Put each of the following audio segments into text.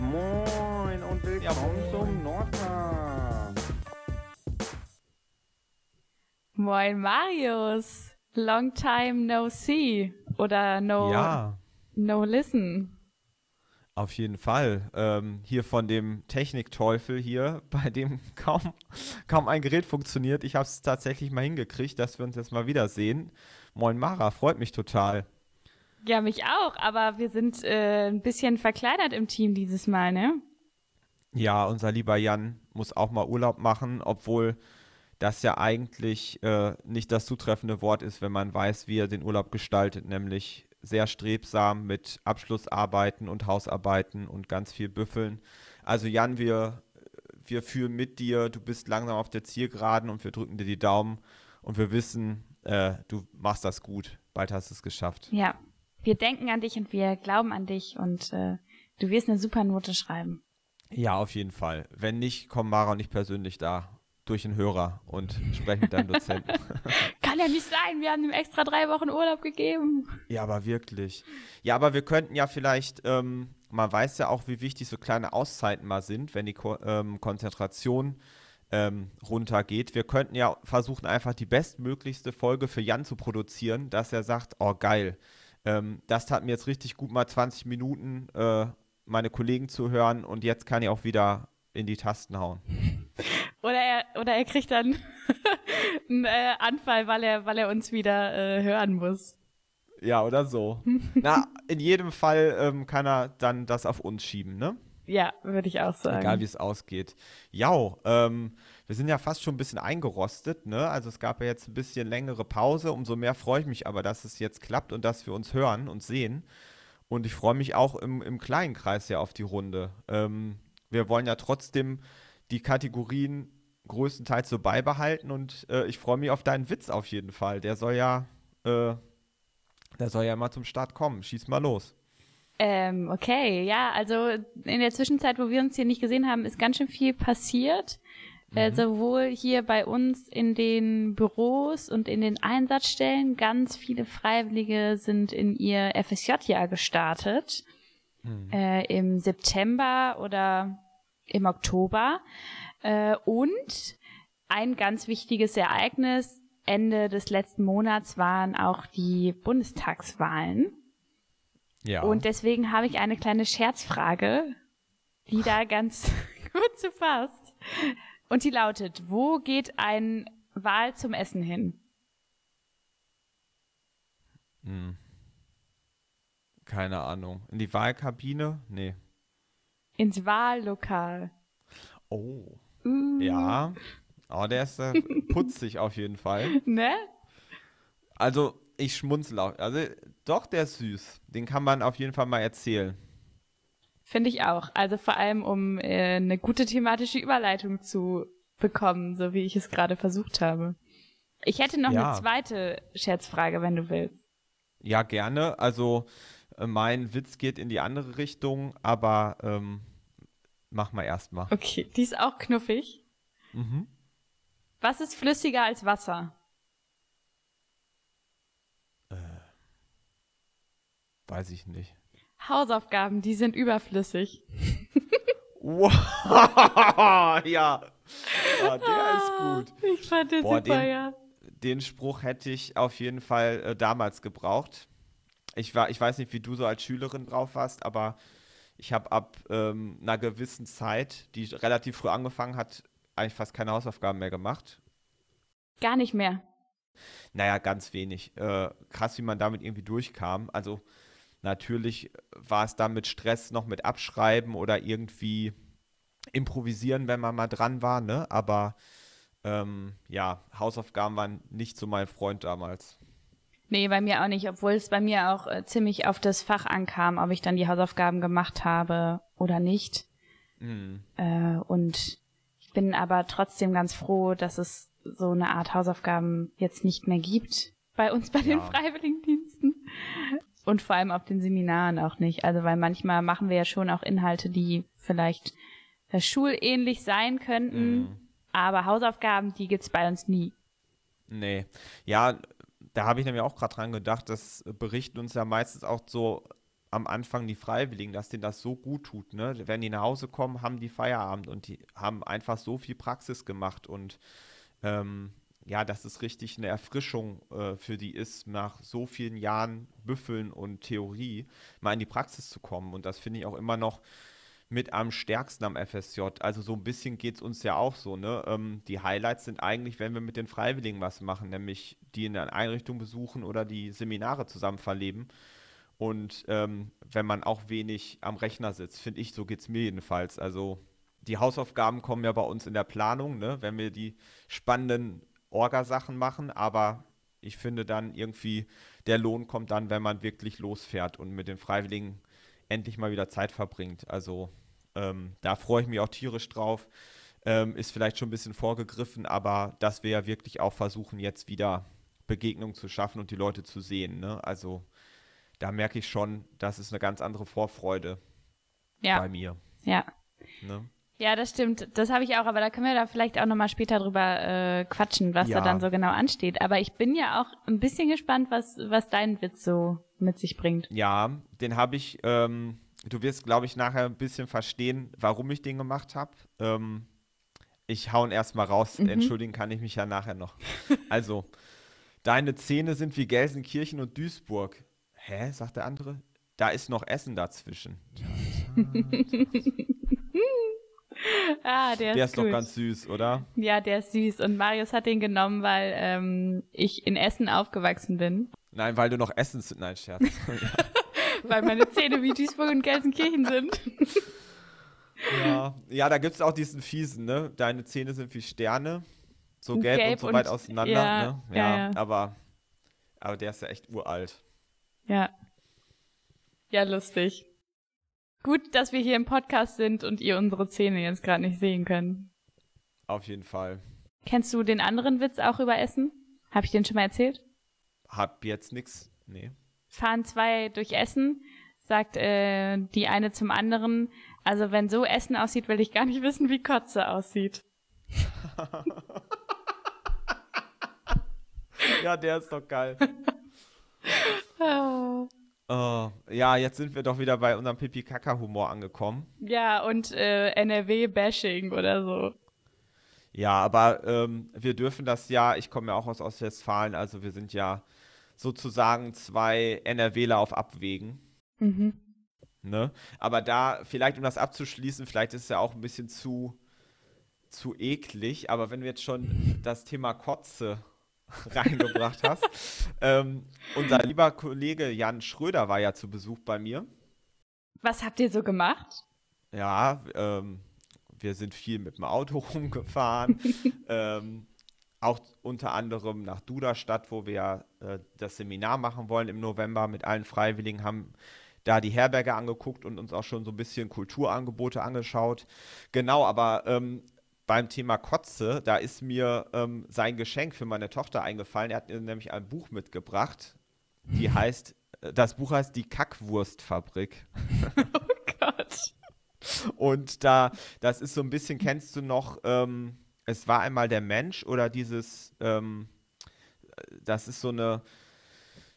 Moin und willkommen zum Nordcast. Moin Marius. Long time no see. Oder no, Ja, no listen. auf jeden Fall. Ähm, hier von dem Technikteufel hier, bei dem kaum, kaum ein Gerät funktioniert. Ich habe es tatsächlich mal hingekriegt, dass wir uns jetzt mal wiedersehen. Moin Mara, freut mich total. Ja, mich auch, aber wir sind äh, ein bisschen verkleinert im Team dieses Mal, ne? Ja, unser lieber Jan muss auch mal Urlaub machen, obwohl das ja eigentlich äh, nicht das zutreffende Wort ist, wenn man weiß, wie er den Urlaub gestaltet, nämlich sehr strebsam mit Abschlussarbeiten und Hausarbeiten und ganz viel Büffeln. Also Jan, wir, wir fühlen mit dir, du bist langsam auf der Zielgeraden und wir drücken dir die Daumen und wir wissen, äh, du machst das gut. Bald hast du es geschafft. Ja. Wir denken an dich und wir glauben an dich und äh, du wirst eine super Note schreiben. Ja, auf jeden Fall. Wenn nicht, kommen Mara und ich persönlich da durch den Hörer und sprechen mit deinem Dozenten. Kann ja nicht sein, wir haben ihm extra drei Wochen Urlaub gegeben. Ja, aber wirklich. Ja, aber wir könnten ja vielleicht, ähm, man weiß ja auch, wie wichtig so kleine Auszeiten mal sind, wenn die Ko ähm, Konzentration ähm, runtergeht. Wir könnten ja versuchen, einfach die bestmöglichste Folge für Jan zu produzieren, dass er sagt, oh geil, ähm, das tat mir jetzt richtig gut, mal 20 Minuten äh, meine Kollegen zu hören und jetzt kann ich auch wieder in die Tasten hauen. Oder er, oder er kriegt dann einen äh, Anfall, weil er, weil er uns wieder äh, hören muss. Ja, oder so. Na, in jedem Fall ähm, kann er dann das auf uns schieben, ne? Ja, würde ich auch sagen. Egal wie es ausgeht. Ja, ähm, wir sind ja fast schon ein bisschen eingerostet, ne? Also es gab ja jetzt ein bisschen längere Pause. Umso mehr freue ich mich aber, dass es jetzt klappt und dass wir uns hören und sehen. Und ich freue mich auch im, im kleinen Kreis ja auf die Runde. Ähm, wir wollen ja trotzdem die Kategorien größtenteils so beibehalten und äh, ich freue mich auf deinen Witz auf jeden Fall. Der soll ja, äh, der soll ja mal zum Start kommen. Schieß mal los. Ähm, okay, ja, also in der Zwischenzeit, wo wir uns hier nicht gesehen haben, ist ganz schön viel passiert. Äh, sowohl hier bei uns in den Büros und in den Einsatzstellen. Ganz viele Freiwillige sind in ihr FSJ-Jahr gestartet. Äh, Im September oder im Oktober. Äh, und ein ganz wichtiges Ereignis Ende des letzten Monats waren auch die Bundestagswahlen. Ja. Und deswegen habe ich eine kleine Scherzfrage, die da ganz gut zu passt. Und die lautet, wo geht ein Wal zum Essen hin? Hm. Keine Ahnung. In die Wahlkabine? Nee. Ins Wahllokal. Oh. Mm, Ja. Oh, der ist äh, putzig auf jeden Fall. Ne? Also, ich schmunzel auch. Also, doch, der ist süß. Den kann man auf jeden Fall mal erzählen. Finde ich auch. Also vor allem, um äh, eine gute thematische Überleitung zu bekommen, so wie ich es gerade versucht habe. Ich hätte noch Ja. eine zweite Scherzfrage, wenn du willst. Ja, gerne. Also, äh, mein Witz geht in die andere Richtung, aber ähm, mach mal erstmal. Okay, die ist auch knuffig. Mhm. Was ist flüssiger als Wasser? Weiß ich nicht. Hausaufgaben, die sind überflüssig. Wow, ja. Ah, der ist gut. Ich fand den Boah, super, den- ja. Den Spruch hätte ich auf jeden Fall äh, damals gebraucht. Ich, war, ich weiß nicht, wie du so als Schülerin drauf warst, aber ich habe ab ähm, einer gewissen Zeit, die relativ früh angefangen hat, eigentlich fast keine Hausaufgaben mehr gemacht. Gar nicht mehr. Naja, ganz wenig. Äh, krass, wie man damit irgendwie durchkam. Also natürlich war es dann mit Stress noch mit Abschreiben oder irgendwie improvisieren, wenn man mal dran war, ne? Aber ähm, ja, Hausaufgaben waren nicht so mein Freund damals. Nee, bei mir auch nicht, obwohl es bei mir auch äh, ziemlich auf das Fach ankam, ob ich dann die Hausaufgaben gemacht habe oder nicht. Mhm. Äh, und ich bin aber trotzdem ganz froh, dass es so eine Art Hausaufgaben jetzt nicht mehr gibt bei uns bei den Ja. Freiwilligendiensten. Und vor allem auf den Seminaren auch nicht. Also weil manchmal machen wir ja schon auch Inhalte, die vielleicht äh, schulähnlich sein könnten, Mhm. aber Hausaufgaben, die gibt's bei uns nie. Nee. Ja, da habe ich nämlich auch gerade dran gedacht, das berichten uns ja meistens auch so am Anfang die Freiwilligen, dass denen das so gut tut. Ne? Wenn die nach Hause kommen, haben die Feierabend und die haben einfach so viel Praxis gemacht und ähm, ja, dass es richtig eine Erfrischung äh, für die ist, nach so vielen Jahren Büffeln und Theorie mal in die Praxis zu kommen. Und das finde ich auch immer noch mit am stärksten am FSJ. Also so ein bisschen geht es uns ja auch so. Ne? Ähm, die Highlights sind eigentlich, wenn wir mit den Freiwilligen was machen, nämlich die in der Einrichtung besuchen oder die Seminare zusammen verleben. Und ähm, wenn man auch wenig am Rechner sitzt, finde ich, so geht es mir jedenfalls. Also die Hausaufgaben kommen ja bei uns in der Planung, ne? wenn wir die spannenden Orgasachen machen, aber ich finde dann irgendwie, der Lohn kommt dann, wenn man wirklich losfährt und mit den Freiwilligen endlich mal wieder Zeit verbringt. Also ähm, da freue ich mich auch tierisch drauf. Ähm, ist vielleicht schon ein bisschen vorgegriffen, aber dass wir ja wirklich auch versuchen, jetzt wieder Begegnungen zu schaffen und die Leute zu sehen. Ne? Also da merke ich schon, das ist eine ganz andere Vorfreude ja. bei mir. Ja. Ne? Ja, das stimmt. Das habe ich auch, aber da können wir da vielleicht auch nochmal später drüber äh, quatschen, was ja. da dann so genau ansteht. Aber ich bin ja auch ein bisschen gespannt, was, was dein Witz so mit sich bringt. Ja, den habe ich, ähm, du wirst, glaube ich, nachher ein bisschen verstehen, warum ich den gemacht habe. Ähm, ich hau ihn erstmal raus, mhm. entschuldigen kann ich mich ja nachher noch. Also, deine Zähne sind wie Gelsenkirchen und Duisburg. Hä, sagt der andere? Da ist noch Essen dazwischen. ah, der, der ist, ist doch ganz süß, oder? Ja, der ist süß. Und Marius hat den genommen, weil ähm, ich in Essen aufgewachsen bin. Nein, weil du noch Essen sind. Nein, Scherz. weil meine Zähne wie Duisburg und Gelsenkirchen sind. ja. ja, da gibt es auch diesen fiesen, ne? Deine Zähne sind wie Sterne. So gelb, gelb und so weit auseinander, ja, ne? Ja, ja, ja, Aber, aber der ist ja echt uralt. Ja. Ja, lustig. Gut, dass wir hier im Podcast sind und ihr unsere Zähne jetzt gerade nicht sehen könnt. Auf jeden Fall. Kennst du den anderen Witz auch über Essen? Hab ich den schon mal erzählt? Hab jetzt nix. Nee. Fahren zwei durch Essen, sagt äh, die eine zum anderen. Also wenn so Essen aussieht, will ich gar nicht wissen, wie Kotze aussieht. ja, der ist doch geil. Oh, ja, jetzt sind wir doch wieder bei unserem Pipi-Kaka-Humor angekommen. Ja, und äh, NRW-Bashing oder so. Ja, aber ähm, wir dürfen das ja, ich komme ja auch aus Ostwestfalen, also wir sind ja sozusagen zwei NRWler auf Abwägen. Mhm. Ne? Aber da, vielleicht um das abzuschließen, vielleicht ist es ja auch ein bisschen zu, zu eklig, aber wenn wir jetzt schon das Thema Kotze reingebracht hast. ähm, unser lieber Kollege Jan Schröder war ja zu Besuch bei mir. Was habt ihr so gemacht? Ja, ähm, wir sind viel mit dem Auto rumgefahren. ähm, auch unter anderem nach Duderstadt, wo wir äh, das Seminar machen wollen im November mit allen Freiwilligen, haben da die Herberge angeguckt und uns auch schon so ein bisschen Kulturangebote angeschaut. Genau, aber ähm, beim Thema Kotze, da ist mir ähm, sein Geschenk für meine Tochter eingefallen. Er hat mir nämlich ein Buch mitgebracht, die heißt, äh, das Buch heißt Die Kackwurstfabrik. oh Gott. Und da, das ist so ein bisschen, kennst du noch, ähm, es war einmal der Mensch oder dieses, ähm, das ist so eine,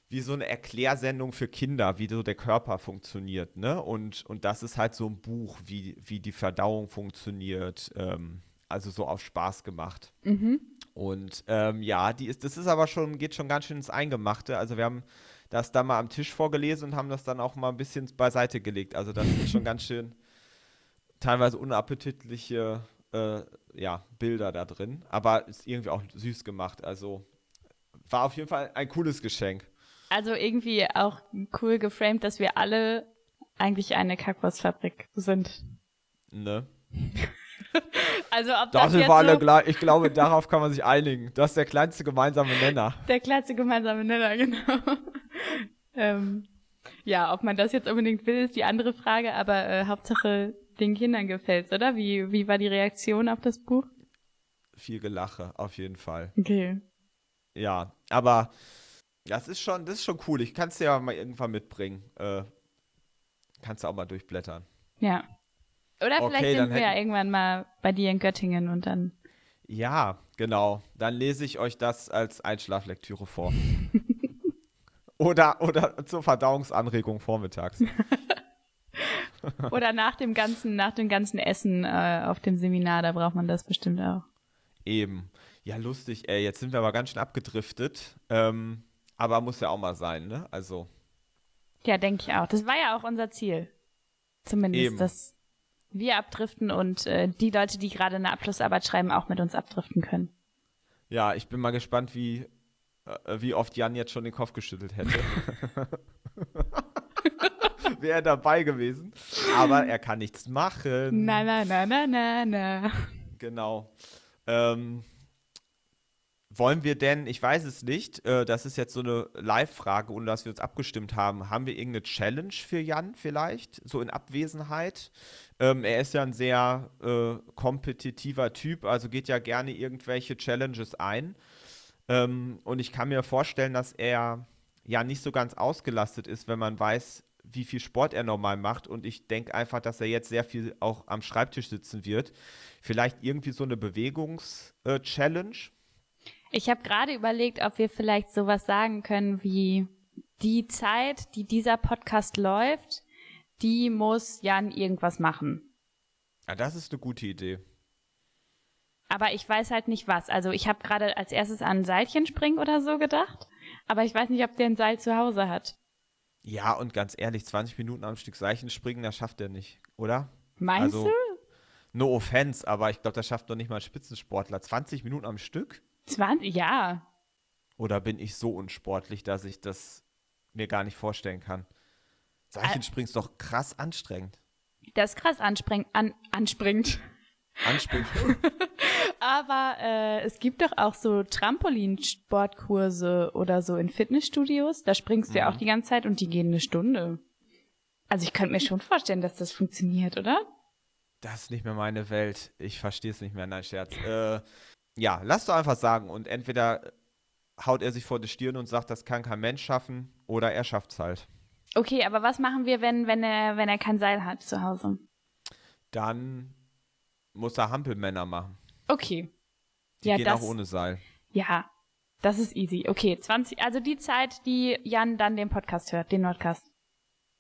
wie so eine Erklärsendung für Kinder, wie so der Körper funktioniert, ne? Und, und das ist halt so ein Buch, wie, wie die Verdauung funktioniert, ähm, also so auf Spaß gemacht. Mhm. Und ähm, ja, die ist, das ist aber schon, geht schon ganz schön ins Eingemachte. Also wir haben das da mal am Tisch vorgelesen und haben das dann auch mal ein bisschen beiseite gelegt. Also das ist schon ganz schön teilweise unappetitliche äh, ja, Bilder da drin. Aber ist irgendwie auch süß gemacht. Also war auf jeden Fall ein cooles Geschenk. Also irgendwie auch cool geframed, dass wir alle eigentlich eine Kackwurstfabrik sind. Ne? Also ob das, das wir alle so gleich. Ich glaube, darauf kann man sich einigen. Das ist der kleinste gemeinsame Nenner. Der kleinste gemeinsame Nenner, genau. ähm, ja, ob man das jetzt unbedingt will, ist die andere Frage, aber äh, Hauptsache den Kindern gefällt's, oder? Wie, wie war die Reaktion auf das Buch? Viel Gelache, auf jeden Fall. Okay. Ja, aber das ist schon, das ist schon cool. Ich kann es dir ja mal irgendwann mitbringen. Äh, kannst du auch mal durchblättern. Ja. Oder okay, vielleicht sind wir ja irgendwann mal bei dir in Göttingen und dann. Ja, genau. Dann lese ich euch das als Einschlaflektüre vor. Oder, oder zur Verdauungsanregung vormittags. oder nach dem ganzen, nach dem ganzen Essen äh, auf dem Seminar, da braucht man das bestimmt auch. Eben. Ja, lustig, ey. Jetzt sind wir aber ganz schön abgedriftet. Ähm, aber muss ja auch mal sein, ne? Also. Ja, denke ich auch. Das war ja auch unser Ziel. Zumindest, Eben. dass wir abdriften und äh, die Leute, die gerade eine Abschlussarbeit schreiben, auch mit uns abdriften können. Ja, ich bin mal gespannt, wie, äh, wie oft Jan jetzt schon den Kopf geschüttelt hätte. Wäre er dabei gewesen. Aber er kann nichts machen. Na, na, na, na, na, na. Genau. Ähm, wollen wir denn, ich weiß es nicht, äh, das ist jetzt so eine Live-Frage, ohne dass wir uns abgestimmt haben. Haben wir irgendeine Challenge für Jan vielleicht, so in Abwesenheit? Ähm, er ist ja ein sehr äh, kompetitiver Typ, also geht ja gerne irgendwelche Challenges ein. Ähm, und ich kann mir vorstellen, dass er ja nicht so ganz ausgelastet ist, wenn man weiß, wie viel Sport er normal macht. Und ich denke einfach, dass er jetzt sehr viel auch am Schreibtisch sitzen wird. Vielleicht irgendwie so eine Bewegungs-Challenge. Äh, ich habe gerade überlegt, ob wir vielleicht sowas sagen können wie die Zeit, die dieser Podcast läuft, die muss Jan irgendwas machen. Ja, das ist eine gute Idee. Aber ich weiß halt nicht was. Also ich habe gerade als erstes an Seilchen springen oder so gedacht, aber ich weiß nicht, ob der ein Seil zu Hause hat. Ja, und ganz ehrlich, 20 Minuten am Stück Seilchen springen, das schafft er nicht, oder? Meinst also, du? No offense, aber ich glaube, das schafft doch nicht mal ein Spitzensportler. 20 Minuten am Stück? 20, ja. Oder bin ich so unsportlich, dass ich das mir gar nicht vorstellen kann? Seilchenspringen ist doch krass anstrengend. Das ist krass anstrengend. An, anspringend. Anspringend. Aber äh, es gibt doch auch so Trampolinsportkurse oder so in Fitnessstudios. Da springst du mhm. ja auch mhm. die ganze Zeit und die gehen eine Stunde. Also ich könnte mir schon vorstellen, dass das funktioniert, oder? Das ist nicht mehr meine Welt. Ich verstehe es nicht mehr. Nein, Scherz. Äh, ja, lass doch einfach sagen. Und entweder haut er sich vor die Stirn und sagt, das kann kein Mensch schaffen, oder er schafft es halt. Okay, aber was machen wir, wenn, wenn, er, wenn er kein Seil hat zu Hause? Dann muss er Hampelmänner machen. Okay. Die ja, gehen das, auch ohne Seil. Ja, das ist easy. Okay, 20, also die Zeit, die Jan dann den Podcast hört, den Nordcast.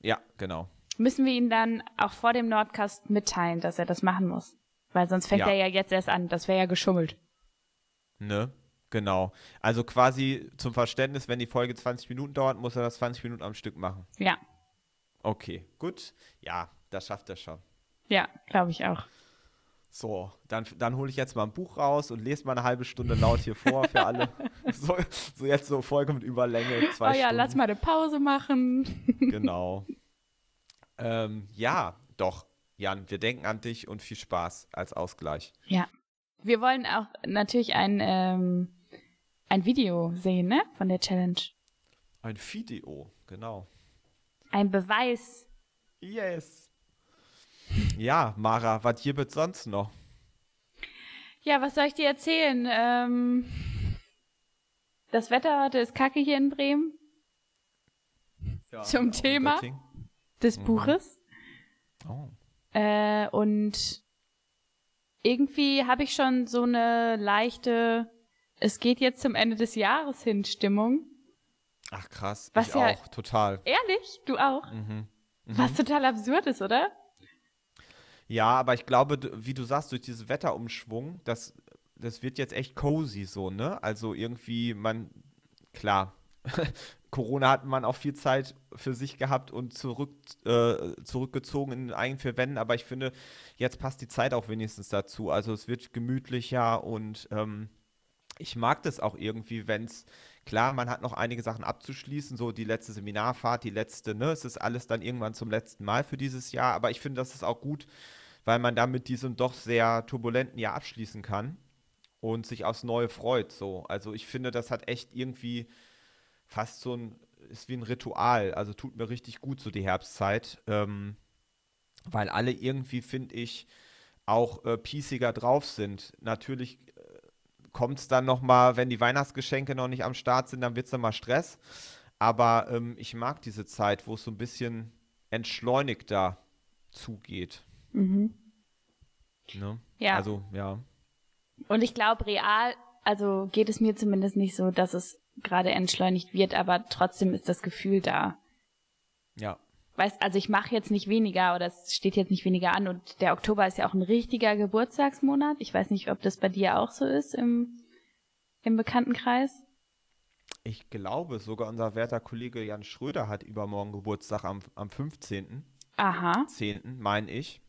Ja, genau. Müssen wir ihn dann auch vor dem Nordcast mitteilen, dass er das machen muss? Weil sonst fängt ja. er ja jetzt erst an. Das wäre ja geschummelt. Ne? Genau. Also quasi zum Verständnis, wenn die Folge 20 Minuten dauert, muss er das 20 Minuten am Stück machen. Ja. Okay, gut. Ja, das schafft er schon. Ja, glaube ich auch. So, dann, dann hole ich jetzt mal ein Buch raus und lese mal eine halbe Stunde laut hier vor für alle. so, so jetzt so Folge mit Überlänge. Zwei oh ja, Stunden. lass mal eine Pause machen. genau. Ähm, ja, doch, Jan, wir denken an dich und viel Spaß als Ausgleich. Ja. Wir wollen auch natürlich ein, ähm, ein Video sehen, ne? Von der Challenge. Ein Video, genau. Ein Beweis. Yes. Ja, Mara, was hier wird sonst noch? Ja, was soll ich dir erzählen? Ähm, das Wetter heute ist kacke hier in Bremen. Ja, Zum Thema des mhm. Buches. Oh. Äh, und irgendwie habe ich schon so eine leichte, es geht jetzt zum Ende des Jahres hin Stimmung. Ach krass, Was ich ja, auch, total. Ehrlich? Du auch? Mhm. Mhm. Was total absurd ist, oder? Ja, aber ich glaube, wie du sagst, durch diesen Wetterumschwung, das, das wird jetzt echt cozy so, ne? Also irgendwie, man, klar, Corona hat man auch viel Zeit für sich gehabt und zurück, äh, zurückgezogen in den eigenen vier Wänden, aber ich finde, jetzt passt die Zeit auch wenigstens dazu. Also es wird gemütlicher und ähm, ich mag das auch irgendwie, wenn es, klar, man hat noch einige Sachen abzuschließen, so die letzte Seminarfahrt, die letzte, ne, es ist alles dann irgendwann zum letzten Mal für dieses Jahr, aber ich finde, das ist auch gut, weil man damit diesem doch sehr turbulenten Jahr abschließen kann und sich aufs Neue freut, so. Also ich finde, das hat echt irgendwie fast so ein, ist wie ein Ritual. Also tut mir richtig gut so die Herbstzeit, ähm, weil alle irgendwie, finde ich, auch äh, pieciger drauf sind. Natürlich kommt es dann nochmal, wenn die Weihnachtsgeschenke noch nicht am Start sind, dann wird es dann mal Stress. Aber ähm, ich mag diese Zeit, wo es so ein bisschen entschleunigter zugeht. Mhm. Ne? Ja. Also, ja. Und ich glaube, real, also geht es mir zumindest nicht so, dass es gerade entschleunigt wird, aber trotzdem ist das Gefühl da. Ja. Weißt, also ich mache jetzt nicht weniger oder es steht jetzt nicht weniger an und der Oktober ist ja auch ein richtiger Geburtstagsmonat. Ich weiß nicht, ob das bei dir auch so ist im, im Bekanntenkreis. Ich glaube, sogar unser werter Kollege Jan Schröder hat übermorgen Geburtstag am, am 15. Aha. 10. meine ich.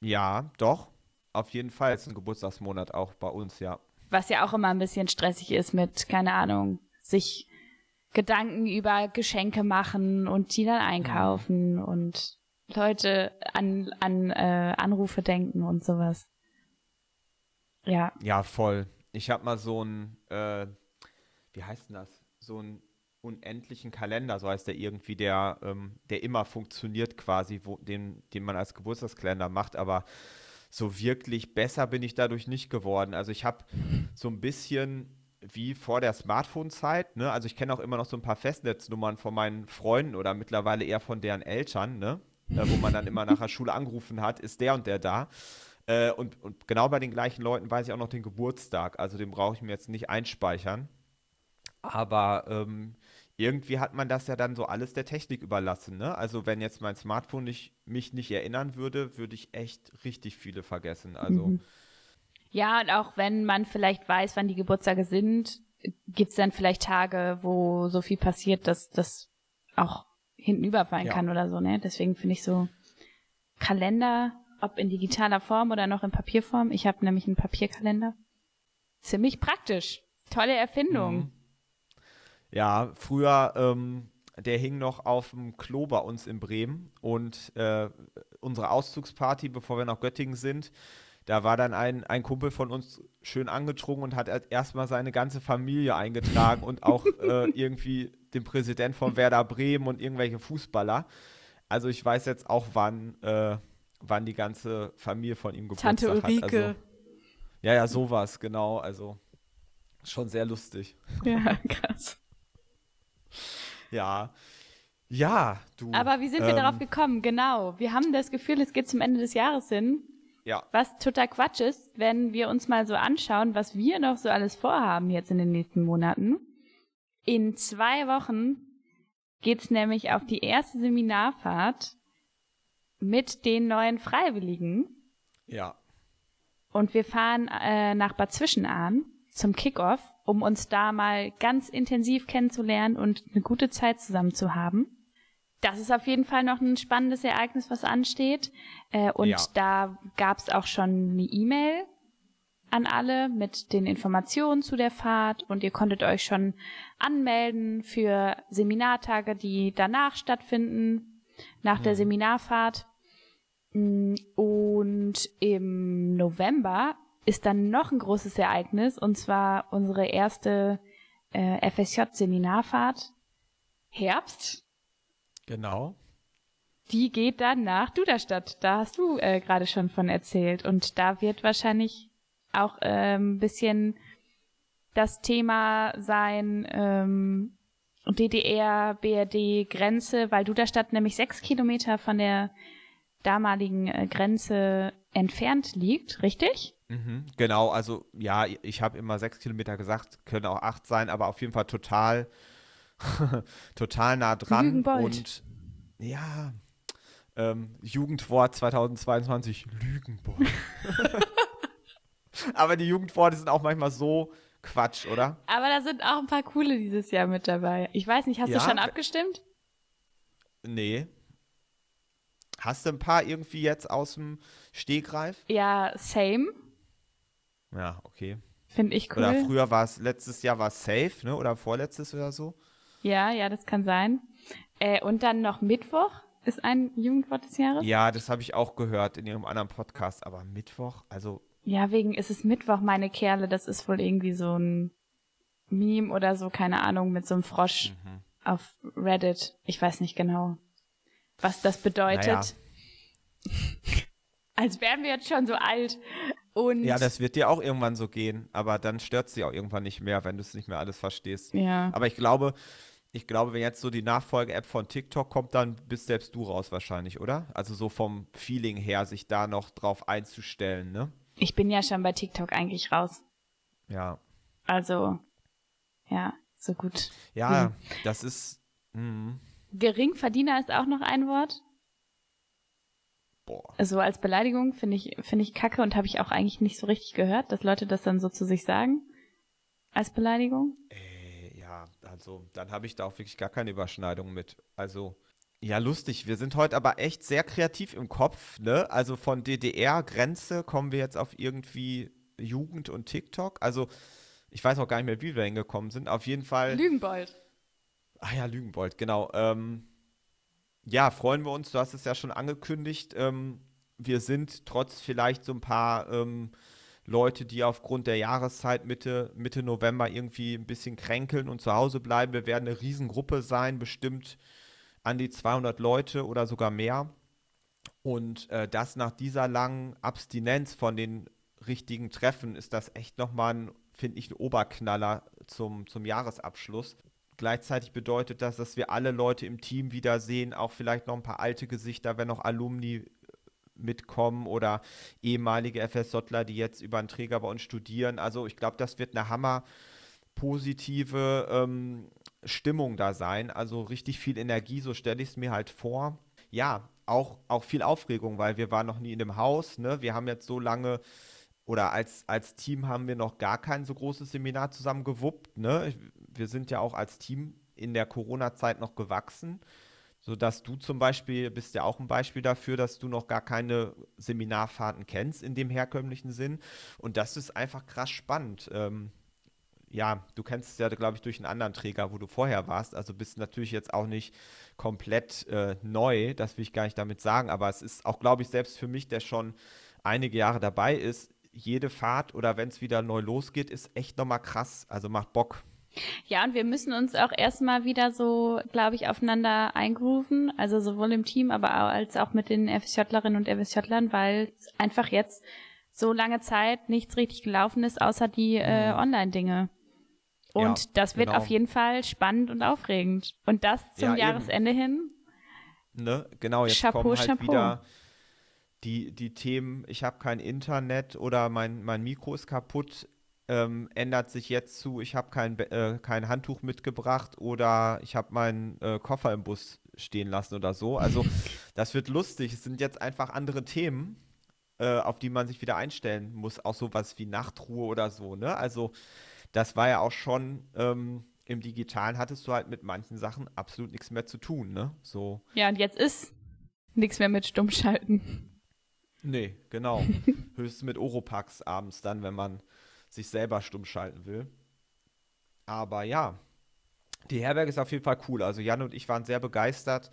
Ja, doch. Auf jeden Fall ist ein Geburtstagsmonat auch bei uns, ja. Was ja auch immer ein bisschen stressig ist mit, keine Ahnung, sich Gedanken über Geschenke machen und die dann einkaufen und Leute an, an äh, Anrufe denken und sowas. Ja. Ja, voll. Ich habe mal so ein, äh, wie heißt denn das? So einen unendlichen Kalender, so heißt der irgendwie, der, ähm, der immer funktioniert quasi, wo, den, den man als Geburtstagskalender macht, aber so wirklich besser bin ich dadurch nicht geworden. Also ich habe so ein bisschen wie vor der Smartphone-Zeit, ne? Also ich kenne auch immer noch so ein paar Festnetznummern von meinen Freunden oder mittlerweile eher von deren Eltern, ne? Äh, wo man dann immer nach der Schule angerufen hat, ist der und der da. Äh, und, und genau bei den gleichen Leuten weiß ich auch noch den Geburtstag. Also den brauche ich mir jetzt nicht einspeichern. Aber ähm, irgendwie hat man das ja dann so alles der Technik überlassen. Ne? Also wenn jetzt mein Smartphone nicht, mich nicht erinnern würde, würde ich echt richtig viele vergessen. Also mhm. Ja, und auch wenn man vielleicht weiß, wann die Geburtstage sind, gibt es dann vielleicht Tage, wo so viel passiert, dass das auch hinten überfallen ja. kann oder so. Ne? Deswegen finde ich so Kalender, ob in digitaler Form oder noch in Papierform. Ich habe nämlich einen Papierkalender. Ziemlich praktisch. Tolle Erfindung. Mhm. Ja, früher, ähm, der hing noch auf dem Klo bei uns in Bremen und äh, unsere Auszugsparty, bevor wir nach Göttingen sind, da war dann ein, ein Kumpel von uns schön angetrunken und hat erstmal seine ganze Familie eingetragen und auch äh, irgendwie den Präsident von Werder Bremen und irgendwelche Fußballer. Also ich weiß jetzt auch, wann, äh, wann die ganze Familie von ihm Geburtstag Tante Ulrike. hat. Also, ja, ja, sowas, genau. Also schon sehr lustig. Ja, krass. Ja. Ja, du. Aber wie sind wir ähm, darauf gekommen? Genau. Wir haben das Gefühl, es geht zum Ende des Jahres hin. Ja. Was total Quatsch ist, wenn wir uns mal so anschauen, was wir noch so alles vorhaben jetzt in den nächsten Monaten. In zwei Wochen geht's nämlich auf die erste Seminarfahrt mit den neuen Freiwilligen. Ja. Und wir fahren äh, nach Bad Zwischenahn zum Kickoff, um uns da mal ganz intensiv kennenzulernen und eine gute Zeit zusammen zu haben. Das ist auf jeden Fall noch ein spannendes Ereignis, was ansteht. Äh, und ja. da gab es auch schon eine E-Mail an alle mit den Informationen zu der Fahrt und ihr konntet euch schon anmelden für Seminartage, die danach stattfinden, nach mhm. der Seminarfahrt. Mm, und im November ist dann noch ein großes Ereignis, und zwar unsere erste äh, FSJ-Seminarfahrt. Herbst. Genau. Die geht dann nach Duderstadt. Da hast du äh, gerade schon von erzählt. Und da wird wahrscheinlich auch äh, ein bisschen das Thema sein, ähm, DDR, BRD, Grenze, weil Duderstadt nämlich sechs Kilometer von der damaligen äh, Grenze entfernt liegt, richtig? Mhm, genau, also ja, ich habe immer sechs Kilometer gesagt, können auch acht sein, aber auf jeden Fall total, total nah dran. Und ja, ähm, Jugendwort 2022, Lügenbold. aber die Jugendworte sind auch manchmal so Quatsch, oder? Aber da sind auch ein paar coole dieses Jahr mit dabei. Ich weiß nicht, hast ja, du schon abgestimmt? Nee. Hast du ein paar irgendwie jetzt aus dem Stegreif? Ja, same. Ja, okay. Finde ich cool. Oder früher war es, letztes Jahr war es safe, ne? Oder vorletztes oder so. Ja, ja, das kann sein. Äh, und dann noch Mittwoch ist ein Jugendwort des Jahres. Ja, das habe ich auch gehört in ihrem anderen Podcast. Aber Mittwoch, also. Ja, wegen ist es Mittwoch, meine Kerle. Das ist wohl irgendwie so ein Meme oder so, keine Ahnung, mit so einem Frosch mhm. auf Reddit. Ich weiß nicht genau, was das bedeutet. Naja. Als wären wir jetzt schon so alt. Und ja, das wird dir auch irgendwann so gehen, aber dann stört es dich auch irgendwann nicht mehr, wenn du es nicht mehr alles verstehst. Ja. Aber ich glaube, ich glaube, wenn jetzt so die Nachfolge-App von TikTok kommt, dann bist selbst du raus wahrscheinlich, oder? Also so vom Feeling her, sich da noch drauf einzustellen, ne? Ich bin ja schon bei TikTok eigentlich raus. Ja. Also, ja, so gut. Ja, mhm. das ist. Mh. Geringverdiener ist auch noch ein Wort. Boah. Also als Beleidigung finde ich, finde ich kacke und habe ich auch eigentlich nicht so richtig gehört, dass Leute das dann so zu sich sagen. Als Beleidigung. Ja, also dann habe ich da auch wirklich gar keine Überschneidung mit. Also, ja, lustig. Wir sind heute aber echt sehr kreativ im Kopf, ne? Also von DDR-Grenze kommen wir jetzt auf irgendwie Jugend und TikTok. Also, ich weiß auch gar nicht mehr, wie wir hingekommen sind. Auf jeden Fall. Lügenbold. Ah ja, Lügenbold, genau. Ähm, ja, freuen wir uns. Du hast es ja schon angekündigt. Ähm, wir sind trotz vielleicht so ein paar ähm, Leute, die aufgrund der Jahreszeit Mitte, Mitte November irgendwie ein bisschen kränkeln und zu Hause bleiben. Wir werden eine Riesengruppe sein, bestimmt an die 200 Leute oder sogar mehr. Und äh, das nach dieser langen Abstinenz von den richtigen Treffen ist das echt nochmal ein, finde ich, ein Oberknaller zum, zum Jahresabschluss. Gleichzeitig bedeutet das, dass wir alle Leute im Team wiedersehen, auch vielleicht noch ein paar alte Gesichter, wenn noch Alumni mitkommen oder ehemalige FSJler, die jetzt über einen Träger bei uns studieren. Also ich glaube, das wird eine hammer positive ähm, Stimmung da sein. Also richtig viel Energie, so stelle ich es mir halt vor. Ja, auch, auch viel Aufregung, weil wir waren noch nie in dem Haus. Ne? Wir haben jetzt so lange oder als, als Team haben wir noch gar kein so großes Seminar zusammen gewuppt. Ne? Wir sind ja auch als Team in der Corona-Zeit noch gewachsen, sodass du zum Beispiel bist ja auch ein Beispiel dafür, dass du noch gar keine Seminarfahrten kennst in dem herkömmlichen Sinn. Und das ist einfach krass spannend. Ähm, ja, du kennst es ja, glaube ich, durch einen anderen Träger, wo du vorher warst. Also bist natürlich jetzt auch nicht komplett äh, neu, das will ich gar nicht damit sagen. Aber es ist auch, glaube ich, selbst für mich, der schon einige Jahre dabei ist, jede Fahrt oder wenn es wieder neu losgeht, ist echt nochmal krass. Also macht Bock. Ja, und wir müssen uns auch erstmal wieder so, glaube ich, aufeinander eingrooven. Also sowohl im Team, aber auch als auch mit den FSJlerinnen und FSJlern, weil einfach jetzt so lange Zeit nichts richtig gelaufen ist, außer die äh, mhm. Online-Dinge. Und ja, das wird genau. auf jeden Fall spannend und aufregend. Und das zum ja, Jahresende eben. hin. Ne, genau, jetzt Chapeau, kommen halt Chapeau. wieder die, die Themen, ich habe kein Internet oder mein, mein Mikro ist kaputt, ähm, ändert sich jetzt zu, ich habe kein, äh, kein Handtuch mitgebracht oder ich habe meinen äh, Koffer im Bus stehen lassen oder so. Also das wird lustig. Es sind jetzt einfach andere Themen, äh, auf die man sich wieder einstellen muss. Auch sowas wie Nachtruhe oder so. Ne? Also das war ja auch schon ähm, im Digitalen hattest du halt mit manchen Sachen absolut nichts mehr zu tun. Ne? So. Ja, und jetzt ist nichts mehr mit Stummschalten. Nee, genau. Höchstens mit Oropax abends dann, wenn man sich selber stumm schalten will. Aber ja, die Herberge ist auf jeden Fall cool. Also Jan und ich waren sehr begeistert.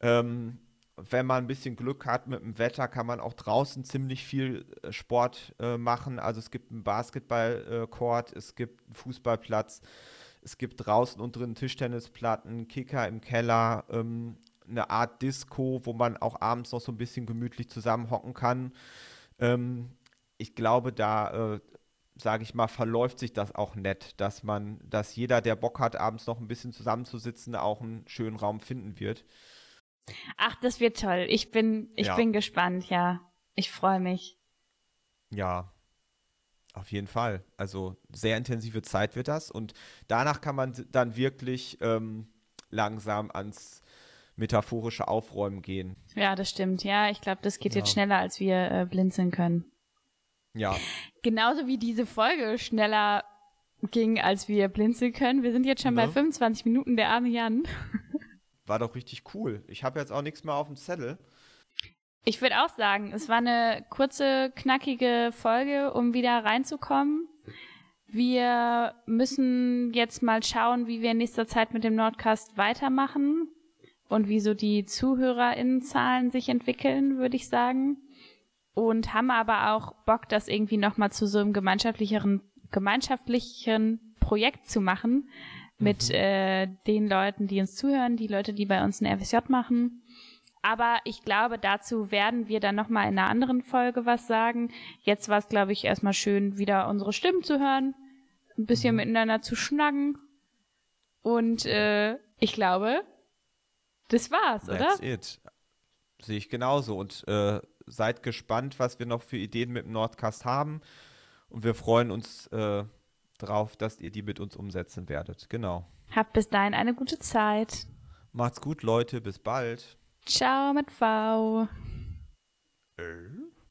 Ähm, wenn man ein bisschen Glück hat mit dem Wetter, kann man auch draußen ziemlich viel äh, Sport äh, machen. Also es gibt einen Basketballcourt, es gibt einen Fußballplatz, es gibt draußen und drin Tischtennisplatten, Kicker im Keller. Ähm, eine Art Disco, wo man auch abends noch so ein bisschen gemütlich zusammenhocken kann. Ähm, ich glaube, da, äh, sage ich mal, verläuft sich das auch nett, dass man, dass jeder, der Bock hat, abends noch ein bisschen zusammenzusitzen, auch einen schönen Raum finden wird. Ach, das wird toll. Ich bin, ich ja. bin gespannt, ja. Ich freue mich. Ja, auf jeden Fall. Also sehr intensive Zeit wird das und danach kann man dann wirklich ähm, langsam ans metaphorische Aufräumen gehen. Ja, das stimmt. Ja, ich glaube, das geht ja. jetzt schneller, als wir äh, blinzeln können. Ja. Genauso wie diese Folge schneller ging, als wir blinzeln können. Wir sind jetzt schon ne? bei 25 Minuten, der arme Jan. War doch richtig cool. Ich habe jetzt auch nichts mehr auf dem Zettel. Ich würde auch sagen, es war eine kurze, knackige Folge, um wieder reinzukommen. Wir müssen jetzt mal schauen, wie wir in nächster Zeit mit dem Nordcast weitermachen und wie so die ZuhörerInnenzahlen sich entwickeln, würde ich sagen. Und haben aber auch Bock, das irgendwie nochmal zu so einem gemeinschaftlicheren, gemeinschaftlichen Projekt zu machen mit mhm. äh, den Leuten, die uns zuhören, die Leute, die bei uns ein FSJ machen. Aber ich glaube, dazu werden wir dann nochmal in einer anderen Folge was sagen. Jetzt war es, glaube ich, erstmal schön, wieder unsere Stimmen zu hören, ein bisschen mhm. miteinander zu schnacken. Und äh, ich glaube, das war's, That's oder? That's it. Sehe ich genauso. Und äh, seid gespannt, was wir noch für Ideen mit dem Nordcast haben. Und wir freuen uns äh, drauf, dass ihr die mit uns umsetzen werdet. Genau. Habt bis dahin eine gute Zeit. Macht's gut, Leute. Bis bald. Ciao mit V. Äh?